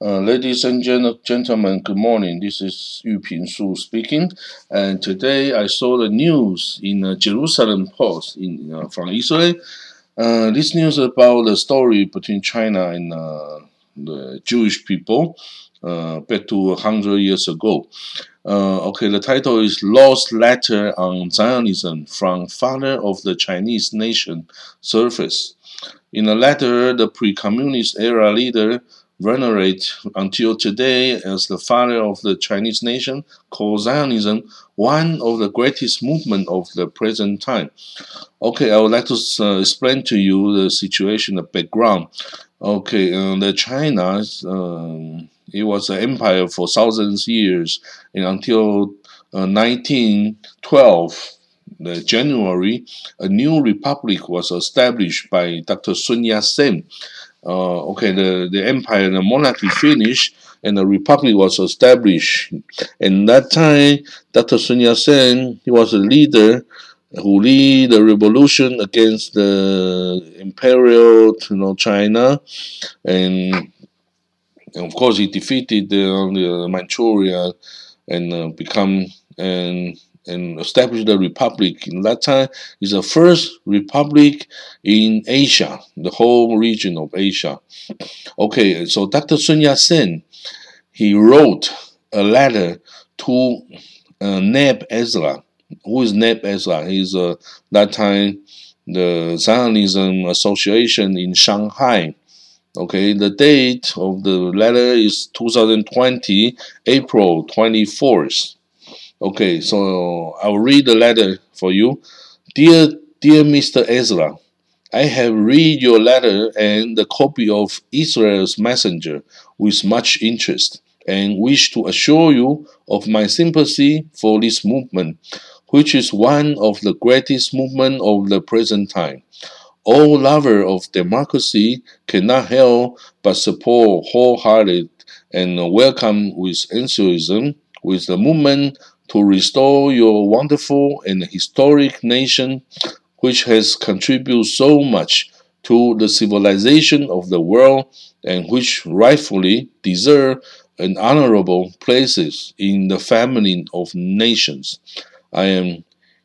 Uh, ladies and gen- gentlemen, good morning. This is Yu Ping Su speaking. And today I saw the news in uh, Jerusalem Post in, uh, from Israel. Uh, this news about the story between China and uh, the Jewish people uh, back to 100 years ago. okay, the title is Lost Letter on Zionism from Father of the Chinese Nation Surface. In the letter, the pre communist era leader venerate until today as the father of the Chinese nation, called Zionism, one of the greatest movements of the present time. Okay, I would like to uh, explain to you the situation, the background. Okay, uh, the China, um, it was an empire for thousands of years, and until uh, 1912, the January, a new republic was established by Dr. Sun Yat-sen uh, okay, the, the empire, the monarchy finished, and the republic was established. And that time, Dr. Sun Yat-sen, he was a leader who lead the revolution against the imperial, you know, China, and, and of course he defeated the, the Manchuria and uh, become and and established the republic. In that time, is the first republic in Asia, the whole region of Asia. Okay, so Dr. Sun Yat-sen, he wrote a letter to uh, Neb Ezra. Who is Neb Ezra? He's uh, that time the Zionism Association in Shanghai. Okay, the date of the letter is 2020, April 24th. Okay, so I'll read the letter for you. Dear, dear Mr. Ezra, I have read your letter and the copy of Israel's messenger with much interest and wish to assure you of my sympathy for this movement, which is one of the greatest movements of the present time. All lovers of democracy cannot help but support wholehearted and welcome with enthusiasm with the movement to restore your wonderful and historic nation, which has contributed so much to the civilization of the world and which rightfully deserve an honorable places in the family of nations. I am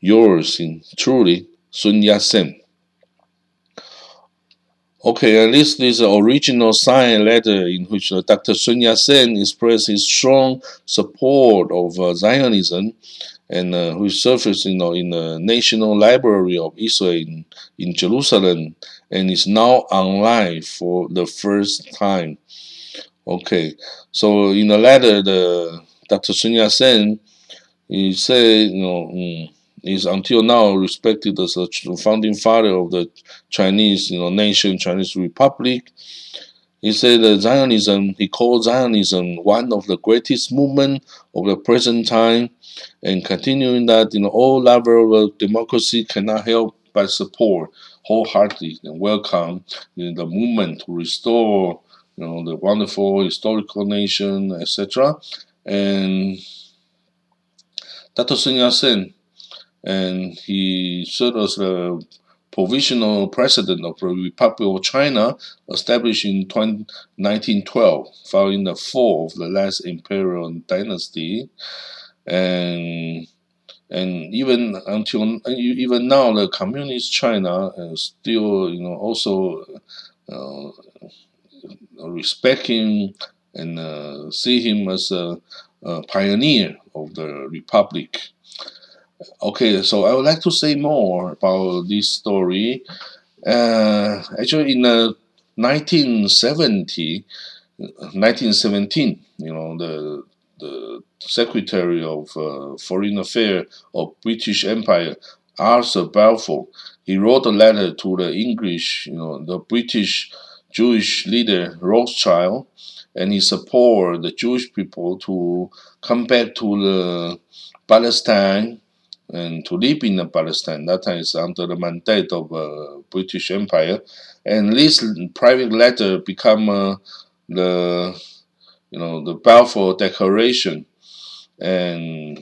yours in truly, Sun Yat-sen. Okay, at least this original signed letter in which uh, Dr. Sun Yat-sen expressed his strong support of uh, Zionism and uh, which surfaced you know, in the National Library of Israel in, in Jerusalem and is now online for the first time. Okay, so in the letter, the Dr. Sun Yat-sen, he said, you know, mm, is until now respected as the founding father of the Chinese you know, nation, Chinese Republic. He said that Zionism, he called Zionism one of the greatest movements of the present time, and continuing that, you know, all levels of democracy cannot help but support wholeheartedly and welcome you know, the movement to restore, you know, the wonderful historical nation, etc. And Dr. Sun Yat-sen, and he served as the provisional president of the Republic of China, established in 20, 1912, following the fall of the last imperial dynasty, and and even until even now, the communist China uh, still, you know, also uh, respecting and uh, see him as a, a pioneer of the republic. Okay, so I would like to say more about this story. Uh, actually, in uh, 1970, 1917, you know, the the Secretary of uh, Foreign Affairs of British Empire, Arthur Balfour, he wrote a letter to the English, you know, the British Jewish leader Rothschild, and he support the Jewish people to come back to the Palestine and to live in Palestine. That time is under the mandate of uh, British Empire, and this private letter become uh, the you know the Balfour Declaration, and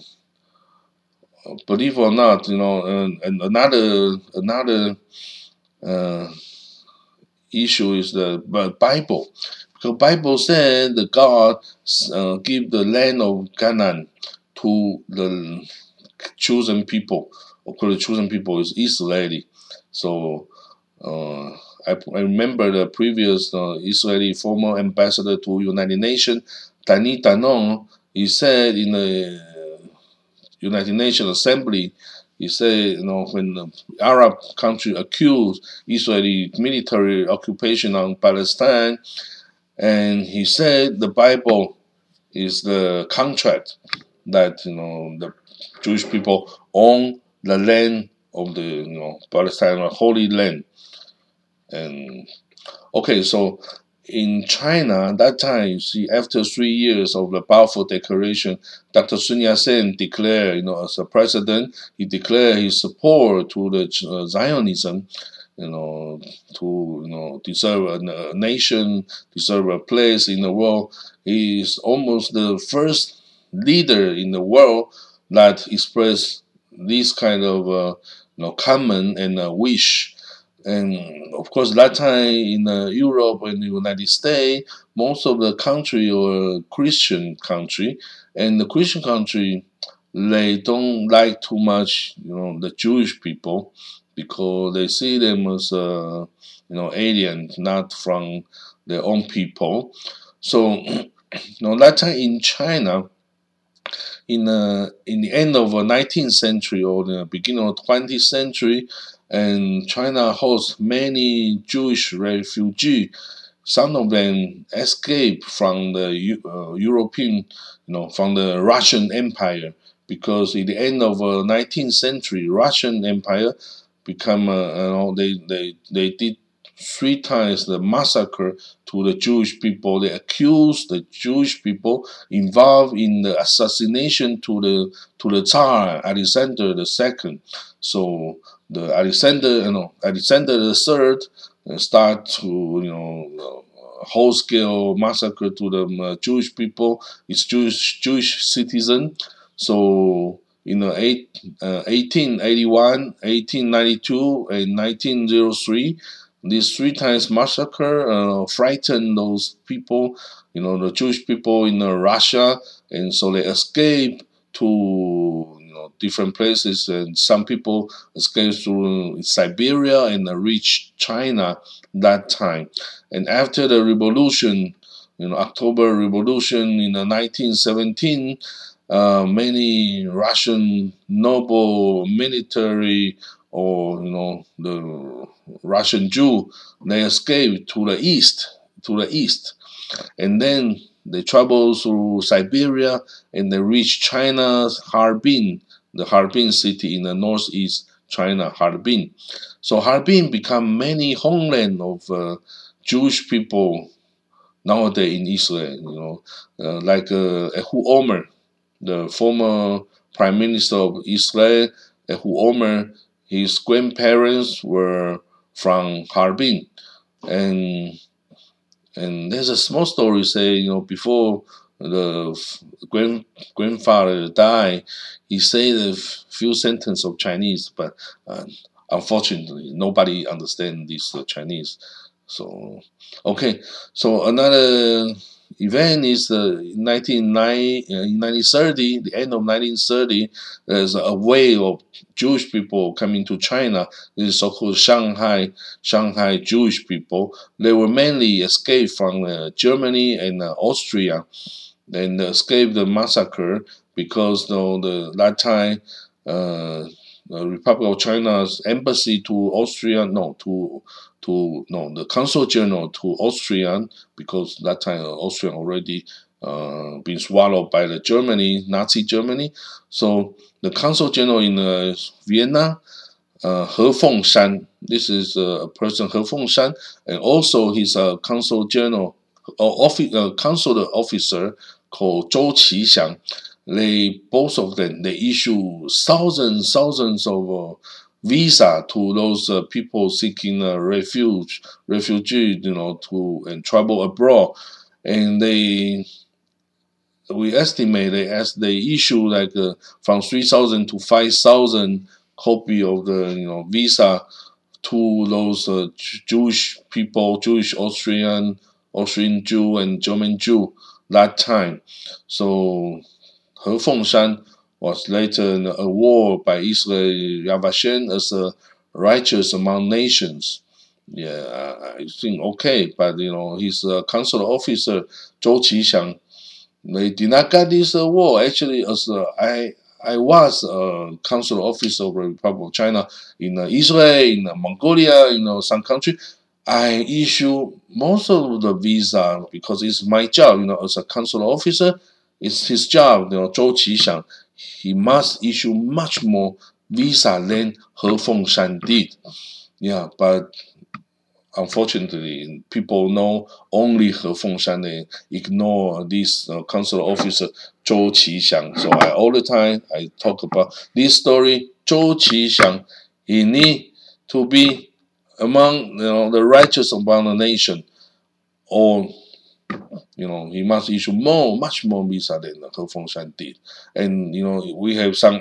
uh, believe or not, you know, and, and another another uh, issue is the Bible. The Bible said the God uh, give the land of Canaan to the chosen people. Of course, the chosen people is Israeli. So uh, I, I, remember the previous uh, Israeli former ambassador to United Nations, Dani Danon, he said in the United Nations Assembly, he said, you know, when the Arab country accused Israeli military occupation on Palestine, and he said the Bible is the contract that you know the Jewish people own the land of the you know Palestine, Holy Land, and okay, so in China, that time, you see, after three years of the Balfour Declaration, Dr. Sun Yat-sen declared, you know, as a president, he declared his support to the uh, Zionism, you know, to you know deserve a, a, nation, deserve a place in the world. He is almost the first leader in the world that expressed this kind of uh, you know common and uh, wish and of course, that time in uh, Europe and the United States, most of the country were Christian country, and the Christian country they don't like too much, you know, the Jewish people because they see them as uh, you know alien, not from their own people. So, you know, that time in China, in uh, in the end of the 19th century or the beginning of 20th century, and China hosts many Jewish refugees. Some of them escaped from the uh, European, you know, from the Russian Empire because in the end of the uh, 19th century, Russian Empire become, uh, you know, they, they, they did three times the massacre to the Jewish people. They accused the Jewish people involved in the assassination to the to the Tsar Alexander II. So the Alexander, you know, Alexander III uh, start to, you know, uh, whole scale massacre to the uh, Jewish people, its Jewish Jewish citizen. So in the eight, uh, 1881, 1892, and 1903, these three times massacre uh, frightened those people, you know, the Jewish people in uh, Russia, and so they escaped to you know different places, and some people escaped to Siberia and reached China that time. And after the revolution, you know, October Revolution in 1917, uh, many Russian noble military or you know the Russian Jew they escaped to the east to the east and then they travel through Siberia and they reach China's Harbin the Harbin city in the northeast China, Harbin. So Harbin become many homeland of uh, Jewish people nowadays in Israel. You know, uh, like uh, Ehud Olmert, the former prime minister of Israel, Ehud Olmert. His grandparents were from Harbin, and and there's a small story saying you know before the grand, grandfather died, he said a few sentences of Chinese, but uh, unfortunately, nobody understands this uh, Chinese. So, okay, so another event is uh, in 1930, the end of 1930, there's a wave of Jewish people coming to China. This is so-called Shanghai, Shanghai Jewish people. They were mainly escaped from uh, Germany and uh, Austria and escaped the massacre because you the that time uh, the Republic of China's embassy to Austria, no, to to no, the consul general to Austrian because that time Austria already uh, been swallowed by the Germany, Nazi Germany. So the consul general in uh, Vienna, uh, He Fengshan, this is a person He Fengshan, and also he's a consul general, uh, office, uh, consular officer called Zhou Qixiang. They both of them they issue thousands thousands of uh, visa to those uh, people seeking uh, refuge, refugee, you know, to and travel abroad, and they we estimate they as they issue like uh, from three thousand to five thousand copy of the you know visa to those uh, Jewish people, Jewish Austrian Austrian Jew and German Jew that time. So He Fengshan was later awarded by Israel Yad Vashem as a righteous among nations. Yeah, I think okay, but you know his uh, consular officer Zhou Qixiang, they did not get this award. Actually, as uh, I I was a consular officer of the Republic of China in uh, Israel, in uh, Mongolia, you know, some country. I issue most of the visa because it's my job, you know, as a consular officer. It's his job, you know, Zhou Qixiang. He must issue much more visa than He Fengshan did. Yeah, but unfortunately, people know only He Fengshan. They ignore this uh, consular officer Zhou Qixiang. So I, all the time I talk about this story. Zhou Qixiang, he need to be among you know the righteous among the nation, or you know he must issue more, much more visa than the He Fengshan did. And you know we have some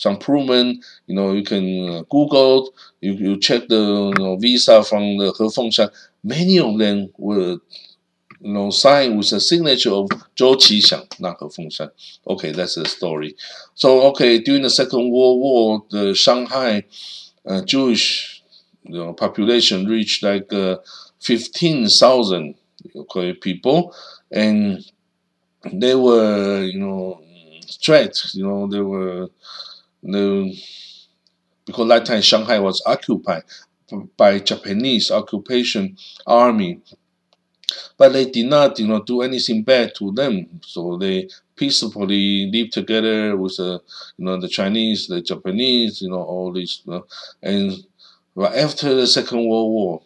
some proven, you know, you can uh, Google, you, you check the you know, visa from the He Fengshan. Many of them were, you know, signed with the signature of Zhou Qixiang, not He Fengshan. Okay, that's the story. So, okay, during the Second World War, the Shanghai uh, Jewish you know, population reached like uh, 15,000 okay, people, and they were, you know, threats, you know, they were the because that time Shanghai was occupied by Japanese occupation army, but they did not, you know, do anything bad to them. So they peacefully live together with the, you know, the Chinese, the Japanese, you know, all these, you know, and after the Second World War,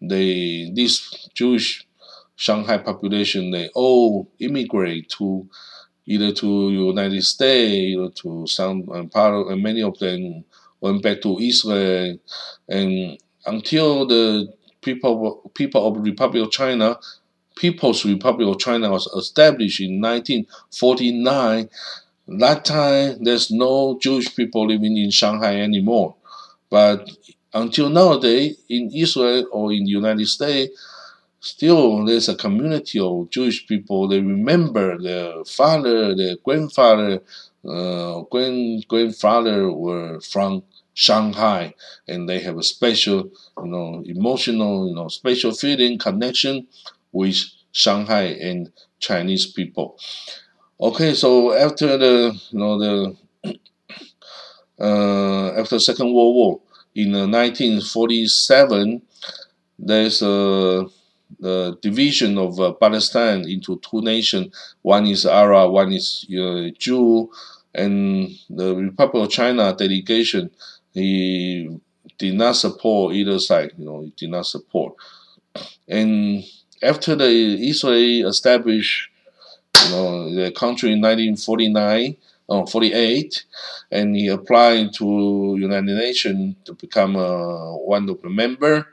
they this Jewish Shanghai population they all immigrate to either to United States, or to some and part of, and many of them went back to Israel, and until the people people of Republic of China, People's Republic of China was established in 1949. That time, there's no Jewish people living in Shanghai anymore, but until nowadays, in Israel or in the United States, still there's a community of Jewish people. They remember their father, their grandfather, uh, grand grandfather were from Shanghai, and they have a special, you know, emotional, you know, special feeling connection with Shanghai and Chinese people. Okay, so after the, you know, the uh, after Second World War in uh, 1947, there's a the division of uh, Palestine into two nations. One is Arab, one is uh, Jew, and the Republic of China delegation he did not support either side. You know, he did not support. And after the Israel established, you know, the country in 1949. Oh, 48, and he applied to United Nations to become uh, one of the member.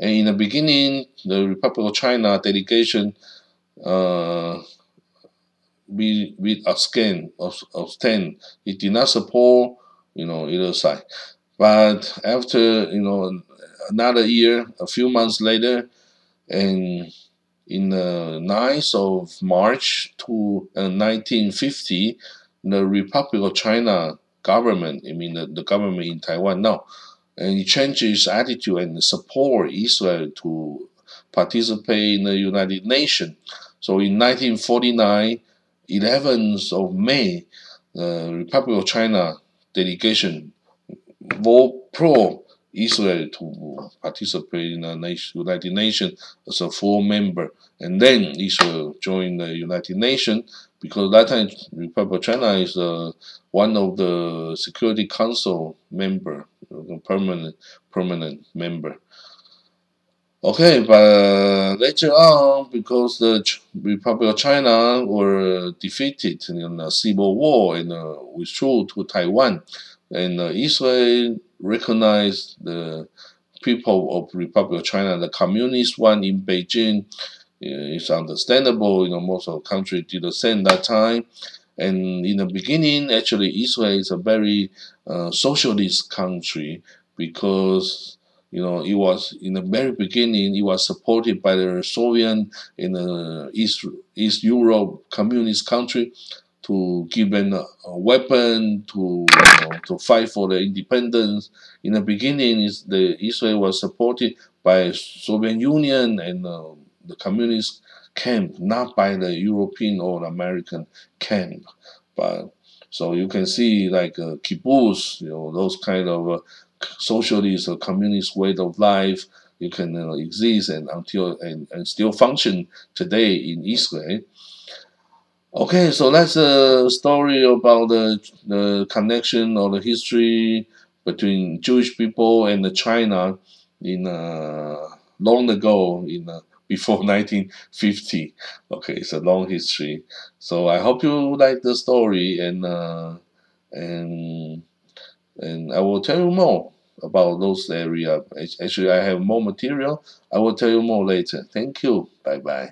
And in the beginning, the Republic of China delegation uh, we we abstain abstain. It did not support you know either side. But after you know another year, a few months later, and in the 9th of March to uh, 1950, the Republic of China government, I mean the, the government in Taiwan now, and he changed his attitude and support Israel to participate in the United Nations. So in 1949, 11th of May, the Republic of China delegation vote pro Israel to participate in the United Nations as a full member. And then Israel joined the United Nations because that time Republic of China is uh, one of the Security Council member, permanent permanent member. Okay, but later on, because the Republic of China were defeated in a civil war and uh, withdrew to Taiwan, and uh, Israel recognized the people of Republic of China, the communist one in Beijing, it's understandable. You know, most of the country did the same that time. And in the beginning, actually, Israel is a very uh, socialist country because you know, it was in the very beginning. It was supported by the Soviet in the East East Europe communist country to give them a, a weapon to you know, to fight for the independence. In the beginning, is the Israel was supported by Soviet Union and uh, the communist camp, not by the European or American camp. But so you can see like uh, kibbutz, you know, those kind of uh, socialist or communist way of life. You can uh, exist and until and, and still function today in Israel. Okay, so that's a story about the, the connection or the history between Jewish people and the China in uh, long ago in uh, before 1950. Okay, it's a long history. So I hope you like the story and uh, and and I will tell you more about those area. Actually, I have more material. I will tell you more later. Thank you. Bye bye.